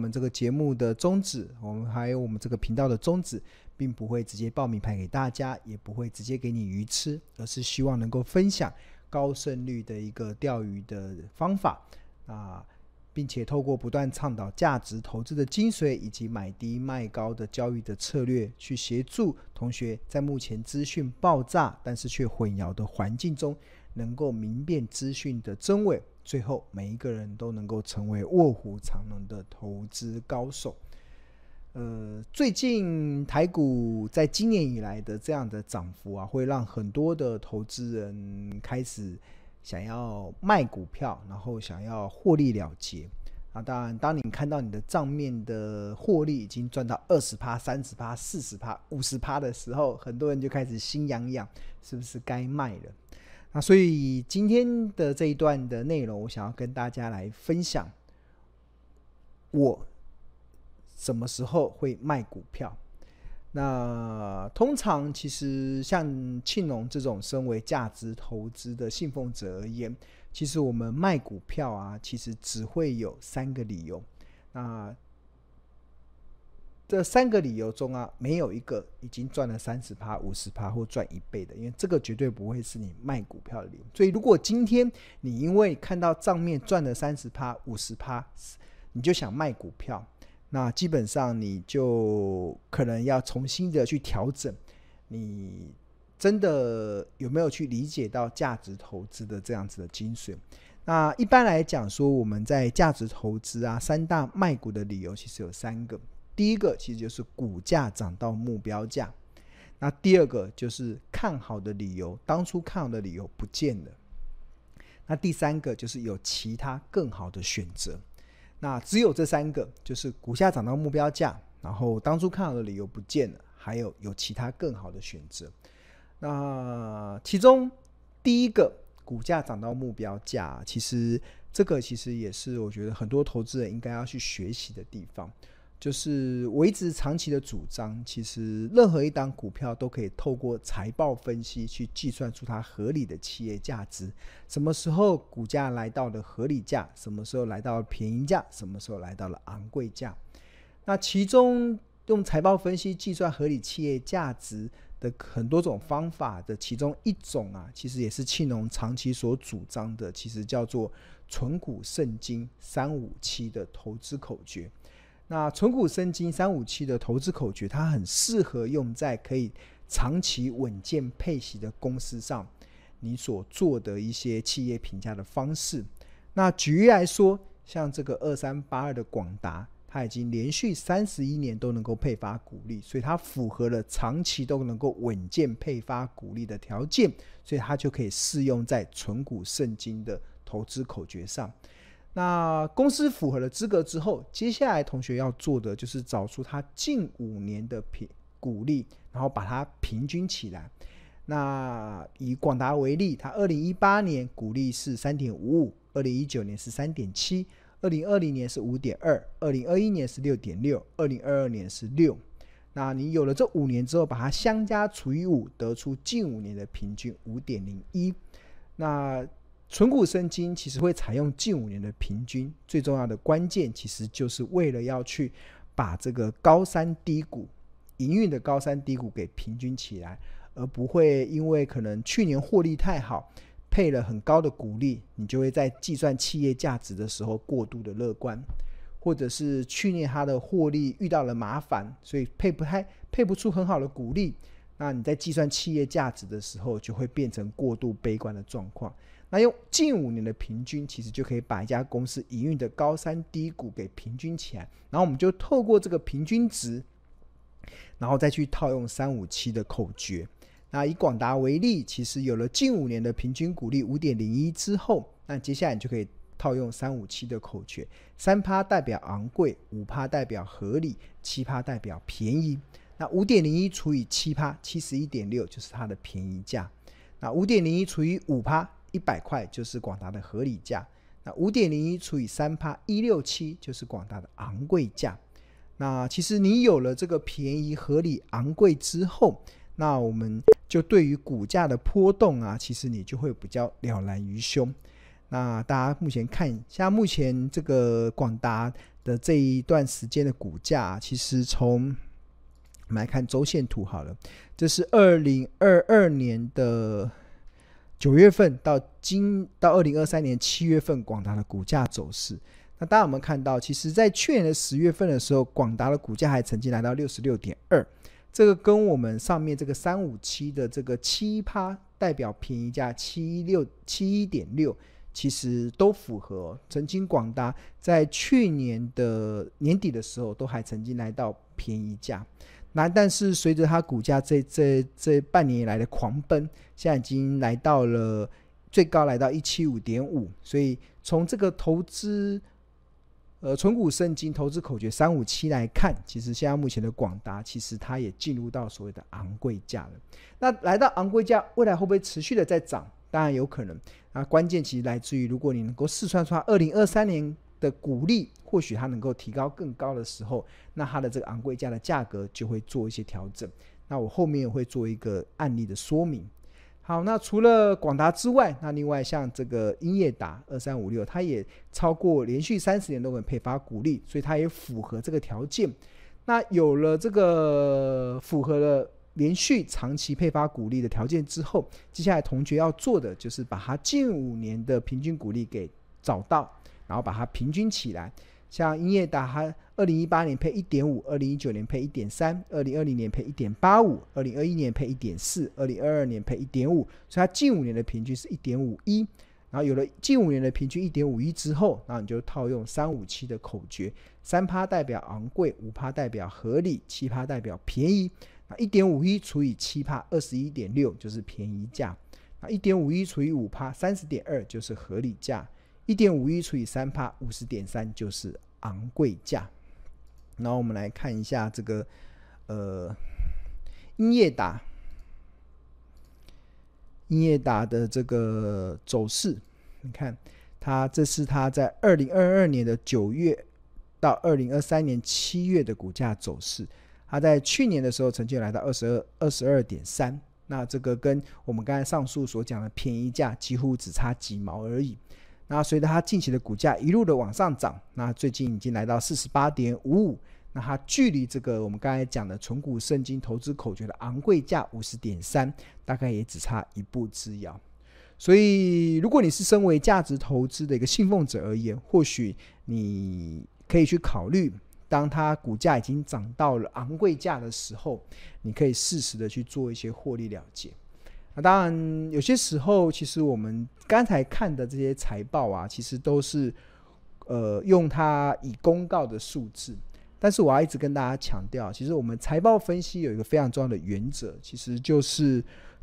我们这个节目的宗旨，我们还有我们这个频道的宗旨，并不会直接报名牌给大家，也不会直接给你鱼吃，而是希望能够分享高胜率的一个钓鱼的方法啊。并且透过不断倡导价值投资的精髓，以及买低卖高的交易的策略，去协助同学在目前资讯爆炸但是却混淆的环境中，能够明辨资讯的真伪，最后每一个人都能够成为卧虎藏龙的投资高手。呃，最近台股在今年以来的这样的涨幅啊，会让很多的投资人开始。想要卖股票，然后想要获利了结。啊，当然，当你看到你的账面的获利已经赚到二十趴、三十趴、四十趴、五十趴的时候，很多人就开始心痒痒，是不是该卖了？那所以今天的这一段的内容，我想要跟大家来分享，我什么时候会卖股票。那通常其实像庆隆这种身为价值投资的信奉者而言，其实我们卖股票啊，其实只会有三个理由。那这三个理由中啊，没有一个已经赚了三十趴、五十趴或赚一倍的，因为这个绝对不会是你卖股票的理由。所以，如果今天你因为看到账面赚了三十趴、五十趴，你就想卖股票。那基本上你就可能要重新的去调整，你真的有没有去理解到价值投资的这样子的精髓？那一般来讲说，我们在价值投资啊，三大卖股的理由其实有三个。第一个其实就是股价涨到目标价，那第二个就是看好的理由，当初看好的理由不见了，那第三个就是有其他更好的选择。那只有这三个，就是股价涨到目标价，然后当初看好的理由不见了，还有有其他更好的选择。那其中第一个，股价涨到目标价，其实这个其实也是我觉得很多投资人应该要去学习的地方。就是我一直长期的主张，其实任何一档股票都可以透过财报分析去计算出它合理的企业价值。什么时候股价来到了合理价？什么时候来到了便宜价？什么时候来到了昂贵价？那其中用财报分析计算合理企业价值的很多种方法的其中一种啊，其实也是庆隆长期所主张的，其实叫做“存股圣经三五七”的投资口诀。那存股圣经三五七的投资口诀，它很适合用在可以长期稳健配息的公司上，你所做的一些企业评价的方式。那举例来说，像这个二三八二的广达，它已经连续三十一年都能够配发股利，所以它符合了长期都能够稳健配发股利的条件，所以它就可以适用在存股圣经的投资口诀上。那公司符合了资格之后，接下来同学要做的就是找出它近五年的平股利，然后把它平均起来。那以广达为例，它二零一八年股利是三点五五，二零一九年是三点七，二零二零年是五点二，二零二一年是六点六，二零二二年是六。那你有了这五年之后，把它相加除以五，得出近五年的平均五点零一。那存股生金其实会采用近五年的平均，最重要的关键其实就是为了要去把这个高山低谷营运的高山低谷给平均起来，而不会因为可能去年获利太好，配了很高的股利，你就会在计算企业价值的时候过度的乐观，或者是去年它的获利遇到了麻烦，所以配不太配不出很好的股利，那你在计算企业价值的时候就会变成过度悲观的状况。那用近五年的平均，其实就可以把一家公司营运的高山低谷给平均起来。然后我们就透过这个平均值，然后再去套用三五七的口诀。那以广达为例，其实有了近五年的平均股利五点零一之后，那接下来你就可以套用三五七的口诀：三趴代表昂贵，五趴代表合理，七趴代表便宜。那五点零一除以七趴，七十一点六就是它的便宜价。那五点零一除以五趴。一百块就是广达的合理价，那五点零一除以三趴一六七就是广达的昂贵价。那其实你有了这个便宜、合理、昂贵之后，那我们就对于股价的波动啊，其实你就会比较了然于胸。那大家目前看，像目前这个广达的这一段时间的股价，其实从我们来看周线图好了，这是二零二二年的九月份到今到二零二三年七月份广达的股价走势。那大家有没有看到，其实在去年的十月份的时候，广达的股价还曾经来到六十六点二，这个跟我们上面这个三五七的这个七趴代表便宜价七六七一点六。其实都符合。曾经广达在去年的年底的时候，都还曾经来到便宜价。那但是随着它股价这这这半年以来的狂奔，现在已经来到了最高来到一七五点五。所以从这个投资呃存股圣经投资口诀三五七来看，其实现在目前的广达其实它也进入到所谓的昂贵价了。那来到昂贵价，未来会不会持续的在涨？当然有可能。那关键其实来自于，如果你能够试算出二零二三年的股利，或许它能够提高更高的时候，那它的这个昂贵价的价格就会做一些调整。那我后面会做一个案例的说明。好，那除了广达之外，那另外像这个英业达二三五六，它也超过连续三十年都能配发股利，所以它也符合这个条件。那有了这个符合了。连续长期配发股利的条件之后，接下来同学要做的就是把它近五年的平均股利给找到，然后把它平均起来。像英业达，它二零一八年配一点五，二零一九年配一点三，二零二零年配一点八五，二零二一年配一点四，二零二二年配一点五，所以它近五年的平均是一点五一。然后有了近五年的平均一点五一之后，那你就套用三五七的口诀：三趴代表昂贵，五趴代表合理，七趴代表便宜。那一点五一除以七趴，二十一点六就是便宜价。那一点五一除以五趴，三十点二就是合理价。一点五一除以三趴，五十点三就是昂贵价。然后我们来看一下这个呃，英业达，英业达的这个走势，你看它这是它在二零二二年的九月到二零二三年七月的股价走势。它在去年的时候曾经来到二十二二十二点三，那这个跟我们刚才上述所讲的便宜价几乎只差几毛而已。那随着它近期的股价一路的往上涨，那最近已经来到四十八点五五，那它距离这个我们刚才讲的存股圣经投资口诀的昂贵价五十点三，大概也只差一步之遥。所以，如果你是身为价值投资的一个信奉者而言，或许你可以去考虑。当它股价已经涨到了昂贵价的时候，你可以适时的去做一些获利了结。当然，有些时候其实我们刚才看的这些财报啊，其实都是呃用它以公告的数字。但是我要一直跟大家强调，其实我们财报分析有一个非常重要的原则，其实就是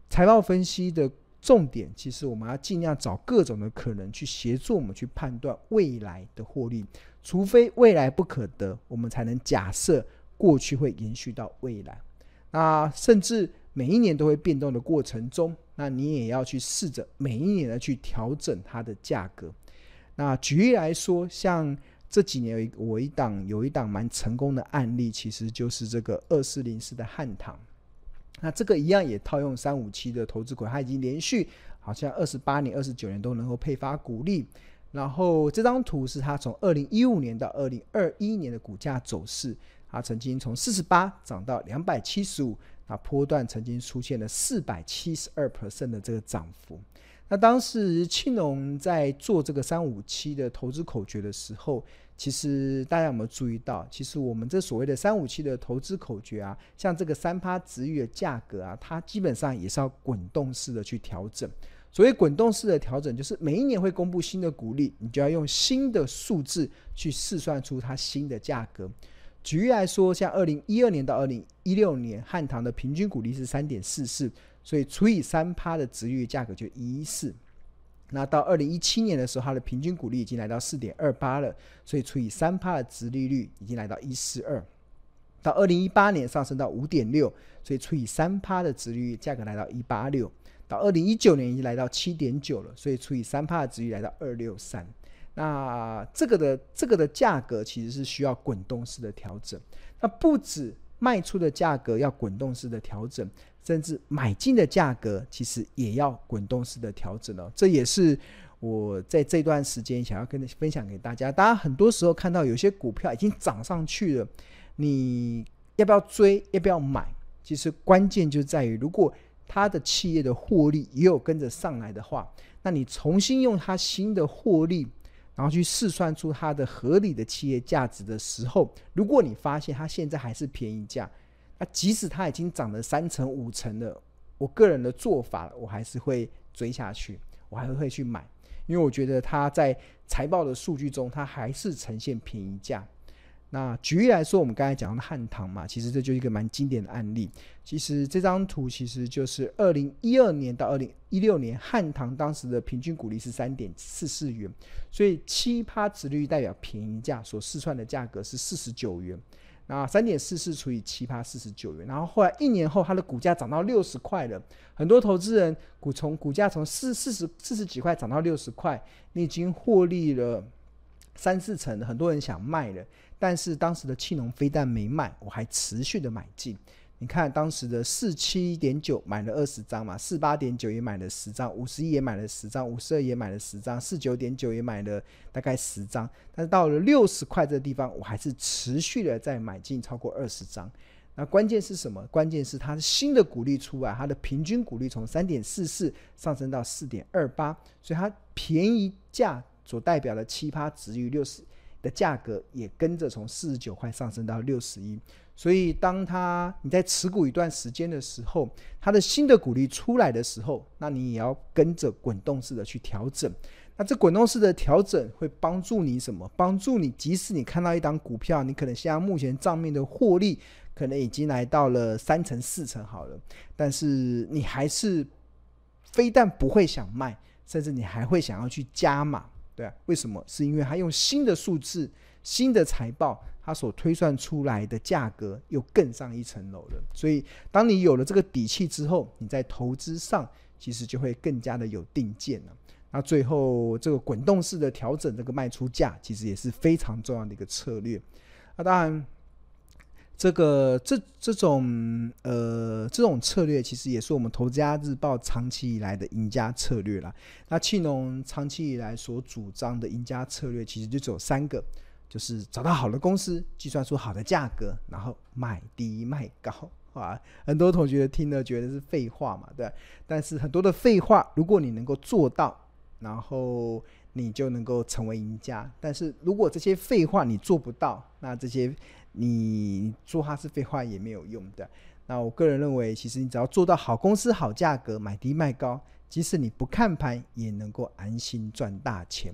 财报分析的重点，其实我们要尽量找各种的可能去协助我们去判断未来的获利。除非未来不可得，我们才能假设过去会延续到未来。那甚至每一年都会变动的过程中，那你也要去试着每一年的去调整它的价格。那举例来说，像这几年有一我一档有一档蛮成功的案例，其实就是这个二四零四的汉唐。那这个一样也套用三五七的投资股，它已经连续好像二十八年、二十九年都能够配发股利。然后这张图是它从二零一五年到二零二一年的股价走势，它曾经从四十八涨到两百七十五，啊波段曾经出现了四百七十二 percent 的这个涨幅。那当时庆龙在做这个三五七的投资口诀的时候，其实大家有没有注意到？其实我们这所谓的三五七的投资口诀啊，像这个三趴殖利率的价格啊，它基本上也是要滚动式的去调整。所谓滚动式的调整，就是每一年会公布新的股利，你就要用新的数字去试算出它新的价格。举例来说，像二零一二年到二零一六年，汉唐的平均股利是三点四四，所以除以三趴的值率价格就一四。那到二零一七年的时候，它的平均股利已经来到四点二八了，所以除以三趴的值利率已经来到一四二。到二零一八年上升到五点六，所以除以三趴的值率价格来到一八六。到二零一九年已经来到七点九了，所以除以三趴的值率来到二六三。那这个的这个的价格其实是需要滚动式的调整。那不止卖出的价格要滚动式的调整，甚至买进的价格其实也要滚动式的调整哦。这也是我在这段时间想要跟分享给大家。大家很多时候看到有些股票已经涨上去了，你要不要追？要不要买？其实关键就在于，如果它的企业的获利也有跟着上来的话，那你重新用它新的获利，然后去试算出它的合理的企业价值的时候，如果你发现它现在还是便宜价，那即使它已经涨了三成五成的，我个人的做法，我还是会追下去，我还会去买，因为我觉得它在财报的数据中，它还是呈现便宜价。那举例来说，我们刚才讲的汉唐嘛，其实这就是一个蛮经典的案例。其实这张图其实就是二零一二年到二零一六年汉唐当时的平均股利是三点四四元，所以七趴殖利率代表便宜价，所试算的价格是四十九元。那三点四四除以七趴四十九元，然后后来一年后它的股价涨到六十块了，很多投资人股从股价从四四十四十几块涨到六十块，你已经获利了三四成，很多人想卖了。但是当时的气农非但没卖，我还持续的买进。你看当时的四七点九买了二十张嘛，四八点九也买了十张，五十一也买了十张，五十二也买了十张，四九点九也买了大概十张。但是到了六十块这个地方，我还是持续的在买进超过二十张。那关键是什么？关键是它的新的股利出来，它的平均股利从三点四四上升到四点二八，所以它便宜价所代表的七趴值于六十。的价格也跟着从四十九块上升到六十一，所以当它你在持股一段时间的时候，它的新的股利出来的时候，那你也要跟着滚动式的去调整。那这滚动式的调整会帮助你什么？帮助你，即使你看到一档股票，你可能现在目前账面的获利可能已经来到了三成四成好了，但是你还是非但不会想卖，甚至你还会想要去加码。对啊，为什么？是因为他用新的数字、新的财报，他所推算出来的价格又更上一层楼了。所以，当你有了这个底气之后，你在投资上其实就会更加的有定见了。那最后，这个滚动式的调整这个卖出价，其实也是非常重要的一个策略。那当然。这个这这种呃这种策略，其实也是我们投资家日报长期以来的赢家策略啦。那企农长期以来所主张的赢家策略，其实就只有三个，就是找到好的公司，计算出好的价格，然后买低卖高啊。很多同学听了觉得是废话嘛，对。但是很多的废话，如果你能够做到，然后你就能够成为赢家。但是如果这些废话你做不到，那这些。你说它是废话也没有用的。那我个人认为，其实你只要做到好公司、好价格，买低卖高，即使你不看盘，也能够安心赚大钱。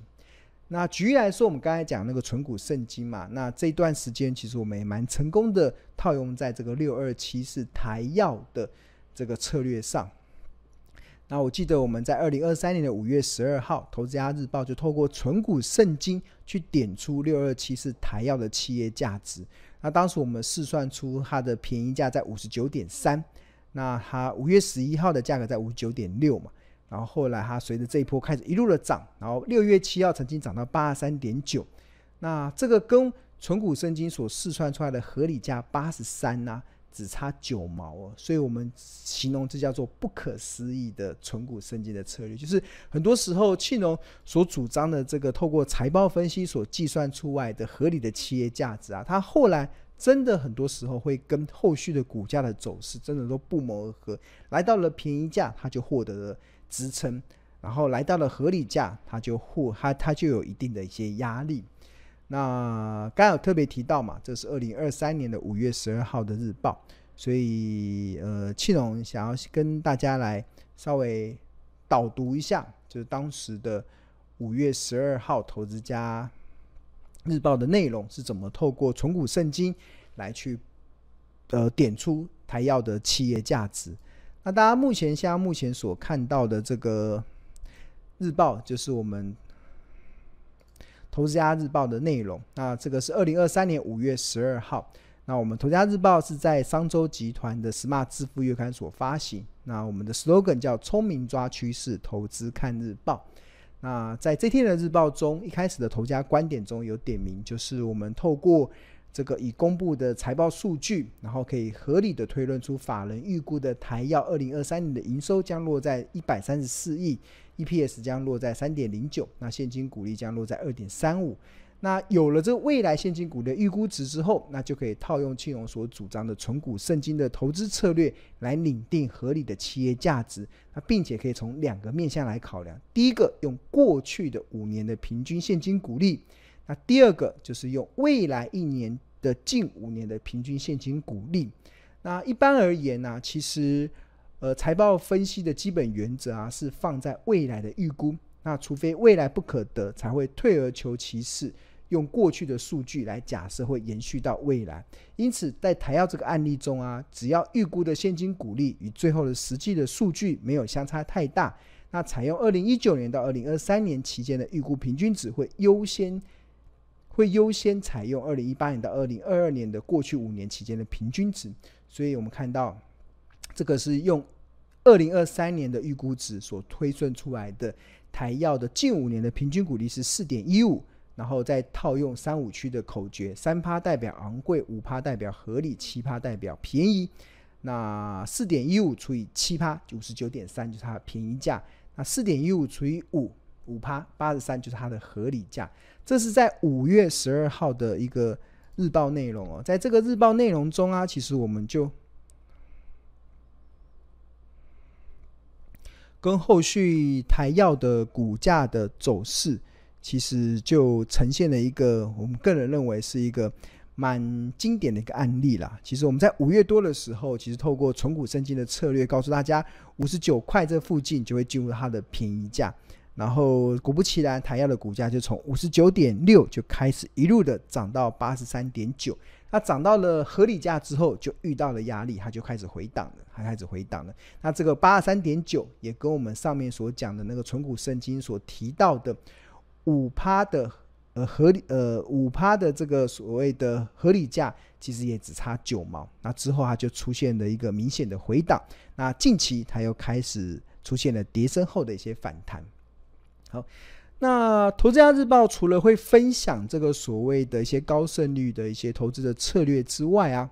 那举例来说，我们刚才讲那个存股圣经嘛，那这段时间其实我们也蛮成功的套用在这个六二七四台药的这个策略上。那我记得我们在二零二三年的五月十二号，《投资家日报》就透过存股圣经去点出六二七四台药的企业价值。那当时我们试算出它的便宜价在五十九点三，那它五月十一号的价格在五十九点六嘛，然后后来它随着这一波开始一路的涨，然后六月七号曾经涨到八十三点九，那这个跟存股圣经所试算出来的合理价八十三呢，只差九毛哦，所以我们形容这叫做不可思议的存股圣经的策略，就是很多时候气农所主张的这个透过财报分析所计算出来的合理的企业价值啊，它后来真的很多时候会跟后续的股价的走势真的都不谋而合，来到了便宜价，它就获得了支撑，然后来到了合理价，它就获它它就有一定的一些压力。那刚有特别提到嘛，这是二零二三年的五月十二号的日报，所以呃，企农想要跟大家来稍微导读一下，就是当时的五月十二号投资家日报的内容是怎么透过存股圣经来去呃点出台燿的企业价值。那大家目前现在目前所看到的这个日报，就是我们。投资家日报的内容，那这个是二零二三年五月十二号。那我们投资家日报是在商周集团的 Smart 致富月刊所发行。那我们的 slogan 叫“聪明抓趋势，投资看日报”。那在这天的日报中，一开始的投家观点中有点名，就是我们透过这个已公布的财报数据，然后可以合理的推论出法人预估的台药二零二三年的营收将落在一百三十四亿，EPS 将落在三点零九，那现金股利将落在二点三五。那有了这未来现金股的预估值之后，那就可以套用庆荣所主张的存股圣经的投资策略来拟定合理的企业价值。那并且可以从两个面向来考量：第一个用过去的五年的平均现金股利；那第二个就是用未来一年的近五年的平均现金股利。那一般而言呢、其实呃财报分析的基本原则啊是放在未来的预估。那除非未来不可得，才会退而求其次。用过去的数据来假设会延续到未来，因此在台药这个案例中啊，只要预估的现金股利与最后的实际的数据没有相差太大，那采用二零一九年到二零二三年期间的预估平均值会优先会优先采用二零一八年到二零二二年的过去五年期间的平均值，所以我们看到这个是用二零二三年的预估值所推算出来的台药的近五年的平均股利是四点一五。然后再套用三五区的口诀，三趴代表昂贵，五趴代表合理，七趴代表便宜。那四点一五除以七趴，九十九点三就是它的便宜价。那四点一五除以五，五趴八十三就是它的合理价。这是在五月十二号的一个日报内容哦。在这个日报内容中啊，其实我们就跟后续台药的股价的走势。其实就呈现了一个我们个人认为是一个蛮经典的一个案例啦。其实我们在五月多的时候，其实透过存股圣经的策略，告诉大家五十九块这附近就会进入它的便宜价。然后果不其然，台药的股价就从五十九点六就开始一路的涨到八十三点九。那涨到了合理价之后，就遇到了压力，它就开始回档了，它开始回档了。那这个八十三点九也跟我们上面所讲的那个存股圣经所提到的。五趴的呃合理呃五趴的这个所谓的合理价，其实也只差九毛。那之后它就出现了一个明显的回档。那近期它又开始出现了跌升后的一些反弹。好，那投资家日报除了会分享这个所谓的一些高胜率的一些投资的策略之外啊，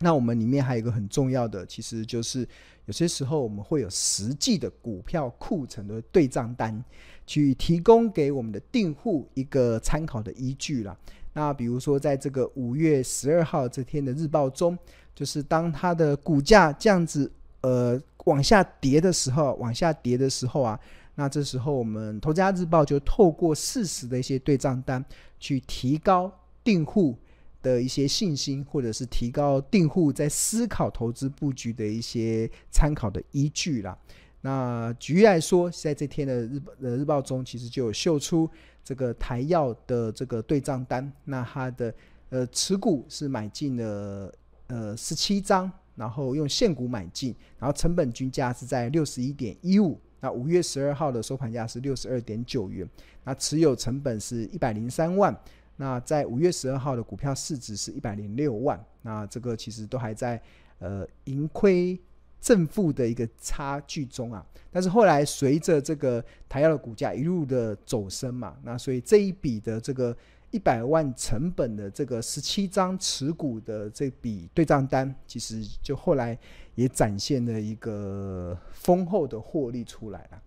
那我们里面还有一个很重要的，其实就是有些时候我们会有实际的股票库存的对账单。去提供给我们的订户一个参考的依据啦。那比如说，在这个五月十二号这天的日报中，就是当它的股价这样子呃往下跌的时候，往下跌的时候啊，那这时候我们投家日报就透过事实的一些对账单，去提高订户的一些信心，或者是提高订户在思考投资布局的一些参考的依据啦。那举例来说，在这天的日呃日报中，其实就有秀出这个台药的这个对账单。那它的呃持股是买进了呃十七张，然后用现股买进，然后成本均价是在六十一点一五。那五月十二号的收盘价是六十二点九元。那持有成本是一百零三万。那在五月十二号的股票市值是一百零六万。那这个其实都还在呃盈亏。正负的一个差距中啊，但是后来随着这个台药的股价一路的走升嘛，那所以这一笔的这个一百万成本的这个十七张持股的这笔对账单，其实就后来也展现了一个丰厚的获利出来了。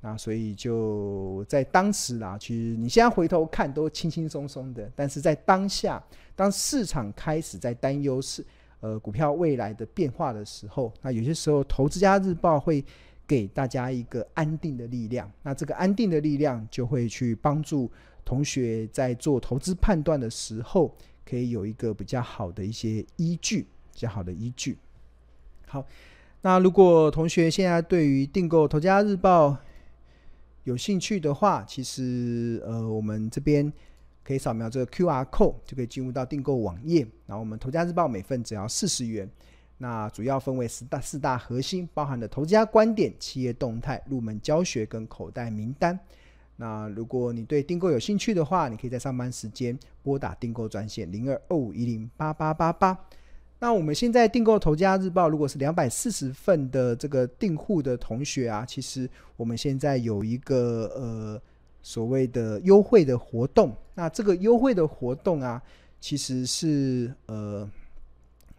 那所以就在当时啦，其实你现在回头看都轻轻松松的，但是在当下，当市场开始在担忧是。呃，股票未来的变化的时候，那有些时候，投资家日报会给大家一个安定的力量。那这个安定的力量就会去帮助同学在做投资判断的时候，可以有一个比较好的一些依据，比较好的依据。好，那如果同学现在对于订购投家日报有兴趣的话，其实呃，我们这边。可以扫描这个 QR code 就可以进入到订购网页。然后我们投家日报每份只要四十元。那主要分为四大四大核心，包含了投资家观点、企业动态、入门教学跟口袋名单。那如果你对订购有兴趣的话，你可以在上班时间拨打订购专线零二二五一零八八八八。那我们现在订购投家日报，如果是两百四十份的这个订户的同学啊，其实我们现在有一个呃。所谓的优惠的活动，那这个优惠的活动啊，其实是呃，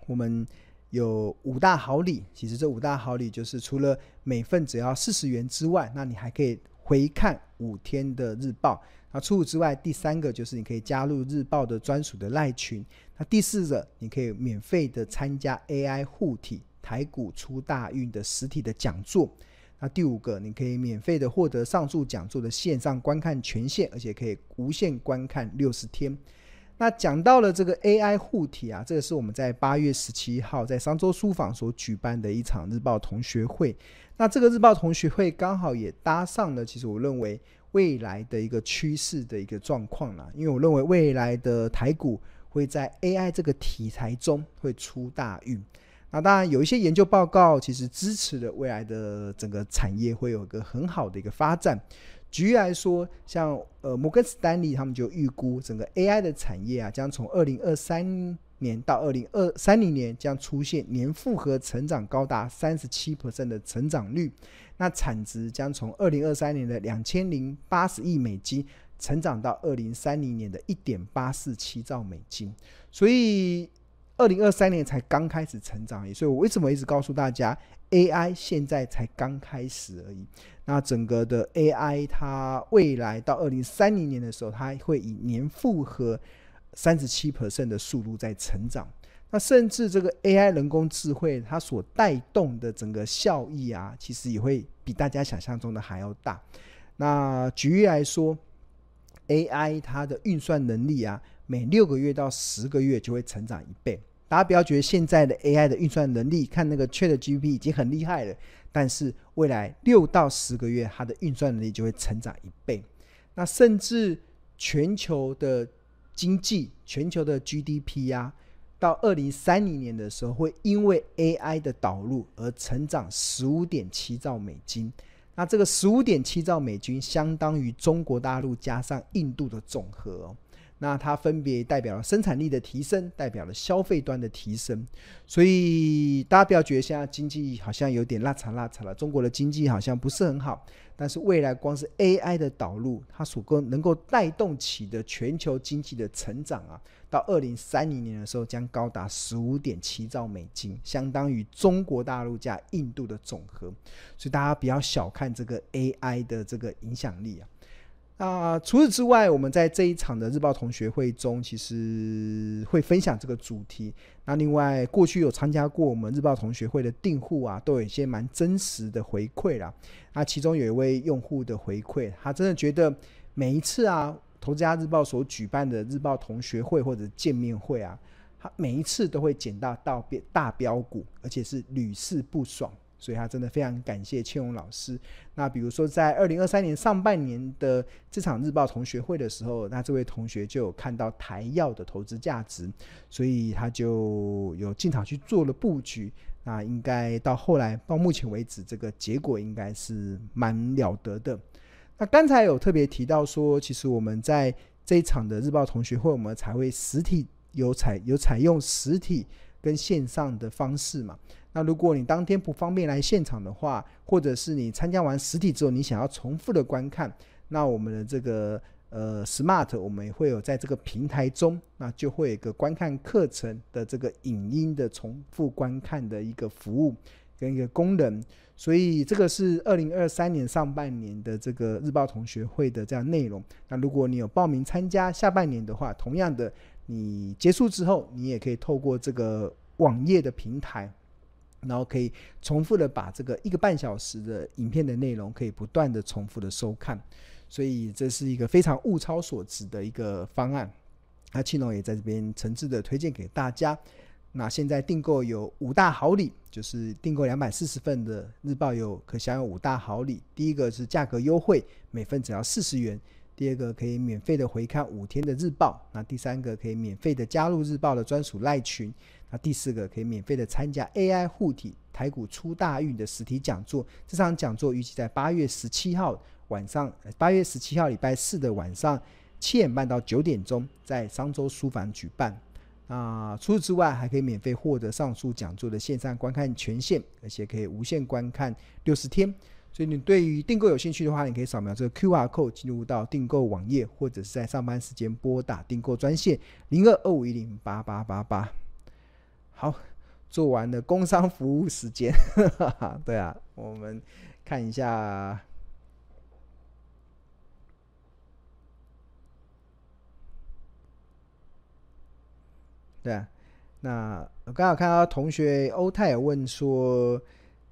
我们有五大好礼。其实这五大好礼就是除了每份只要四十元之外，那你还可以回看五天的日报。那除此之外，第三个就是你可以加入日报的专属的赖群。那第四个，你可以免费的参加 AI 护体台股出大运的实体的讲座。那第五个，你可以免费的获得上述讲座的线上观看权限，而且可以无限观看六十天。那讲到了这个 AI 护体啊，这个是我们在八月十七号在商周书房所举办的一场日报同学会。那这个日报同学会刚好也搭上了，其实我认为未来的一个趋势的一个状况啦。因为我认为未来的台股会在 AI 这个题材中会出大运。那当然有一些研究报告，其实支持了未来的整个产业会有一个很好的一个发展。举例来说，像呃摩根士丹利他们就预估整个 AI 的产业啊，将从二零二三年到二零二三零年将出现年复合成长高达三十七 percent 的成长率。那产值将从二零二三年的两千零八十亿美金成长到二零三零年的一点八四七兆美金。所以。二零二三年才刚开始成长而已，所以我为什么一直告诉大家，AI 现在才刚开始而已。那整个的 AI，它未来到二零三零年的时候，它会以年复合三十七 percent 的速度在成长。那甚至这个 AI 人工智慧，它所带动的整个效益啊，其实也会比大家想象中的还要大。那举例来说，AI 它的运算能力啊，每六个月到十个月就会成长一倍。大家不要觉得现在的 AI 的运算能力，看那个 ChatGPT 已经很厉害了，但是未来六到十个月，它的运算能力就会成长一倍。那甚至全球的经济、全球的 GDP 呀、啊，到二零三零年的时候，会因为 AI 的导入而成长十五点七兆美金。那这个十五点七兆美金，相当于中国大陆加上印度的总和。那它分别代表了生产力的提升，代表了消费端的提升，所以大家不要觉得现在经济好像有点拉长拉长了，中国的经济好像不是很好，但是未来光是 AI 的导入，它所够能够带动起的全球经济的成长啊，到二零三零年的时候将高达十五点七兆美金，相当于中国大陆加印度的总和，所以大家不要小看这个 AI 的这个影响力啊。啊，除此之外，我们在这一场的日报同学会中，其实会分享这个主题。那另外，过去有参加过我们日报同学会的订户啊，都有一些蛮真实的回馈啦。那其中有一位用户的回馈，他真的觉得每一次啊，投资家日报所举办的日报同学会或者见面会啊，他每一次都会捡到到大标股，而且是屡试不爽。所以他真的非常感谢倩荣老师。那比如说，在二零二三年上半年的这场日报同学会的时候，那这位同学就有看到台药的投资价值，所以他就有进场去做了布局。那应该到后来到目前为止，这个结果应该是蛮了得的。那刚才有特别提到说，其实我们在这一场的日报同学会，我们才会实体有采有采用实体跟线上的方式嘛。那如果你当天不方便来现场的话，或者是你参加完实体之后，你想要重复的观看，那我们的这个呃 Smart，我们也会有在这个平台中，那就会有一个观看课程的这个影音的重复观看的一个服务跟一个功能。所以这个是二零二三年上半年的这个日报同学会的这样内容。那如果你有报名参加下半年的话，同样的，你结束之后，你也可以透过这个网页的平台。然后可以重复的把这个一个半小时的影片的内容，可以不断的重复的收看，所以这是一个非常物超所值的一个方案。那庆龙也在这边诚挚的推荐给大家。那现在订购有五大好礼，就是订购两百四十份的日报有可享有五大好礼。第一个是价格优惠，每份只要四十元；第二个可以免费的回看五天的日报；那第三个可以免费的加入日报的专属赖群。那第四个可以免费的参加 AI 护体台股出大运的实体讲座，这场讲座预计在八月十七号晚上，八月十七号礼拜四的晚上七点半到九点钟，在商周书房举办。啊，除此之外，还可以免费获得上述讲座的线上观看权限，而且可以无限观看六十天。所以你对于订购有兴趣的话，你可以扫描这个 QR code 进入到订购网页，或者是在上班时间拨打订购专线零二二五一零八八八八。好，做完了工商服务时间，对啊，我们看一下，对啊，那我刚好看到同学欧泰有问说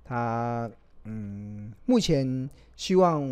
他。嗯，目前希望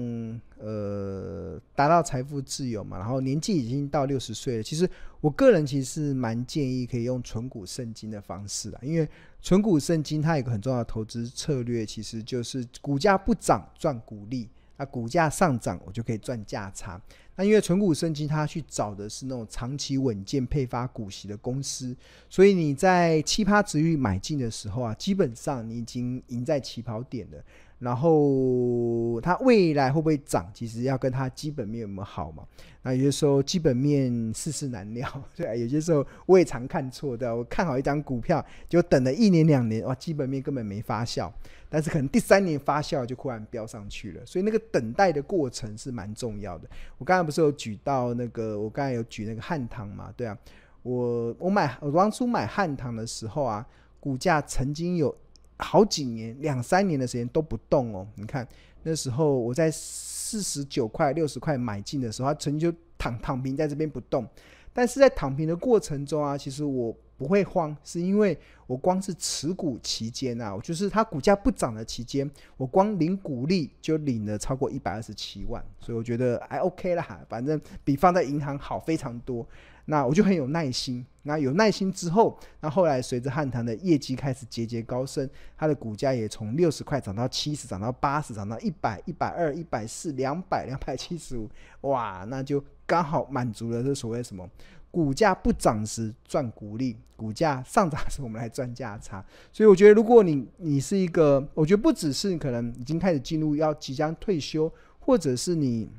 呃达到财富自由嘛，然后年纪已经到六十岁了。其实我个人其实是蛮建议可以用存股圣经的方式啊，因为存股圣经它有个很重要的投资策略，其实就是股价不涨赚股利，那股价上涨我就可以赚价差。那因为存股圣经它去找的是那种长期稳健配发股息的公司，所以你在七葩值域买进的时候啊，基本上你已经赢在起跑点了。然后它未来会不会涨，其实要跟它基本面有没有好嘛？那有些时候基本面世事难料，对啊，有些时候我也常看错的。我看好一张股票，就等了一年两年，哇，基本面根本没发酵，但是可能第三年发酵就忽然飙上去了。所以那个等待的过程是蛮重要的。我刚才不是有举到那个，我刚才有举那个汉唐嘛？对啊，我我买我当初买汉唐的时候啊，股价曾经有。好几年，两三年的时间都不动哦。你看那时候我在四十九块、六十块买进的时候，它曾经就躺躺平在这边不动。但是在躺平的过程中啊，其实我不会慌，是因为我光是持股期间啊，就是它股价不涨的期间，我光领股利就领了超过一百二十七万，所以我觉得还 OK 啦，反正比放在银行好非常多。那我就很有耐心。那有耐心之后，那后来随着汉唐的业绩开始节节高升，它的股价也从六十块涨到七十，涨到八十，涨到一百、一百二、一百四、两百、两百七十五。哇，那就刚好满足了这所谓什么股价不涨时赚股利，股价上涨时我们来赚价差。所以我觉得，如果你你是一个，我觉得不只是可能已经开始进入要即将退休，或者是你。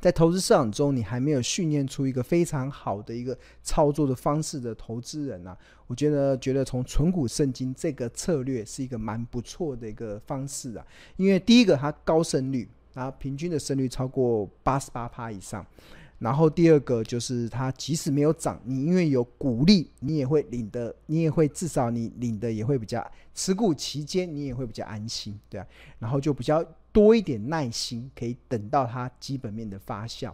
在投资市场中，你还没有训练出一个非常好的一个操作的方式的投资人呢、我觉得，觉得从存股圣金这个策略是一个蛮不错的一个方式啊。因为第一个，它高胜率，然后平均的胜率超过八十八趴以上。然后第二个就是它即使没有涨，你因为有股利，你也会领的，你也会至少你领的也会比较持股期间你也会比较安心，对啊。然后就比较。多一点耐心，可以等到它基本面的发酵。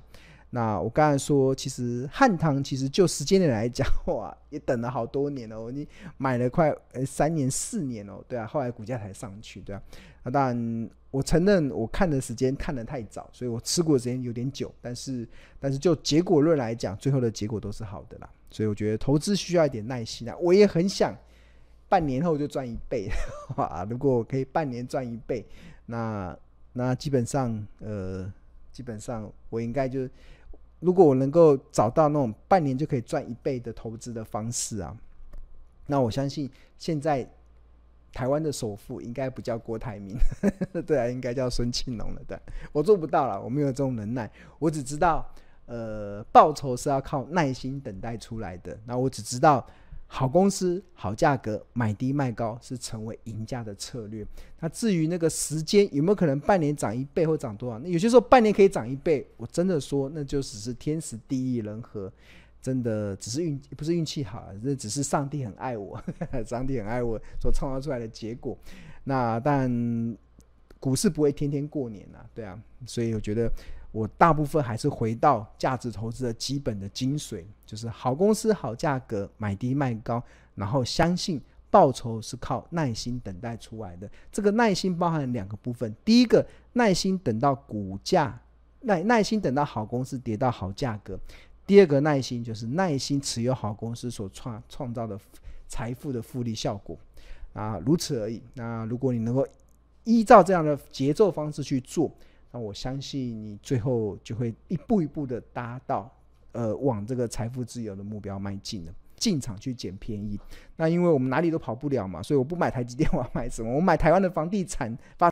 那我刚才说，其实汉唐其实就时间点来讲，哇，也等了好多年哦。你买了快三年四年哦，对啊，后来股价才上去，对啊。那当然，我承认我看的时间看得太早，所以我持股时间有点久。但是，但是就结果论来讲，最后的结果都是好的啦。所以我觉得投资需要一点耐心啊。我也很想半年后就赚一倍，哇！如果我可以半年赚一倍，那。那基本上，呃，基本上我应该就，如果我能够找到那种半年就可以赚一倍的投资的方式啊，那我相信现在台湾的首富应该不叫郭台铭，对啊，应该叫孙庆龙了。对，我做不到了，我没有这种能耐，我只知道，呃，报酬是要靠耐心等待出来的。那我只知道。好公司、好价格，买低卖高是成为赢家的策略。那至于那个时间有没有可能半年涨一倍或涨多少？那有些时候半年可以涨一倍，我真的说那就只是天时地利人和，真的只是运不是运气好，这只是上帝很爱我，上帝很爱我所创造出来的结果。那但股市不会天天过年啊，对啊，所以我觉得。我大部分还是回到价值投资的基本的精髓，就是好公司、好价格，买低卖高，然后相信报酬是靠耐心等待出来的。这个耐心包含两个部分：第一个，耐心等到股价，耐耐心等到好公司跌到好价格；第二个耐心就是耐心持有好公司所创创造的财富的复利效果啊，如此而已。那如果你能够依照这样的节奏方式去做。那我相信你最后就会一步一步的达到，呃，往这个财富自由的目标迈进了。进场去捡便宜，那因为我们哪里都跑不了嘛，所以我不买台积电，我要买什么？我买台湾的房地产发。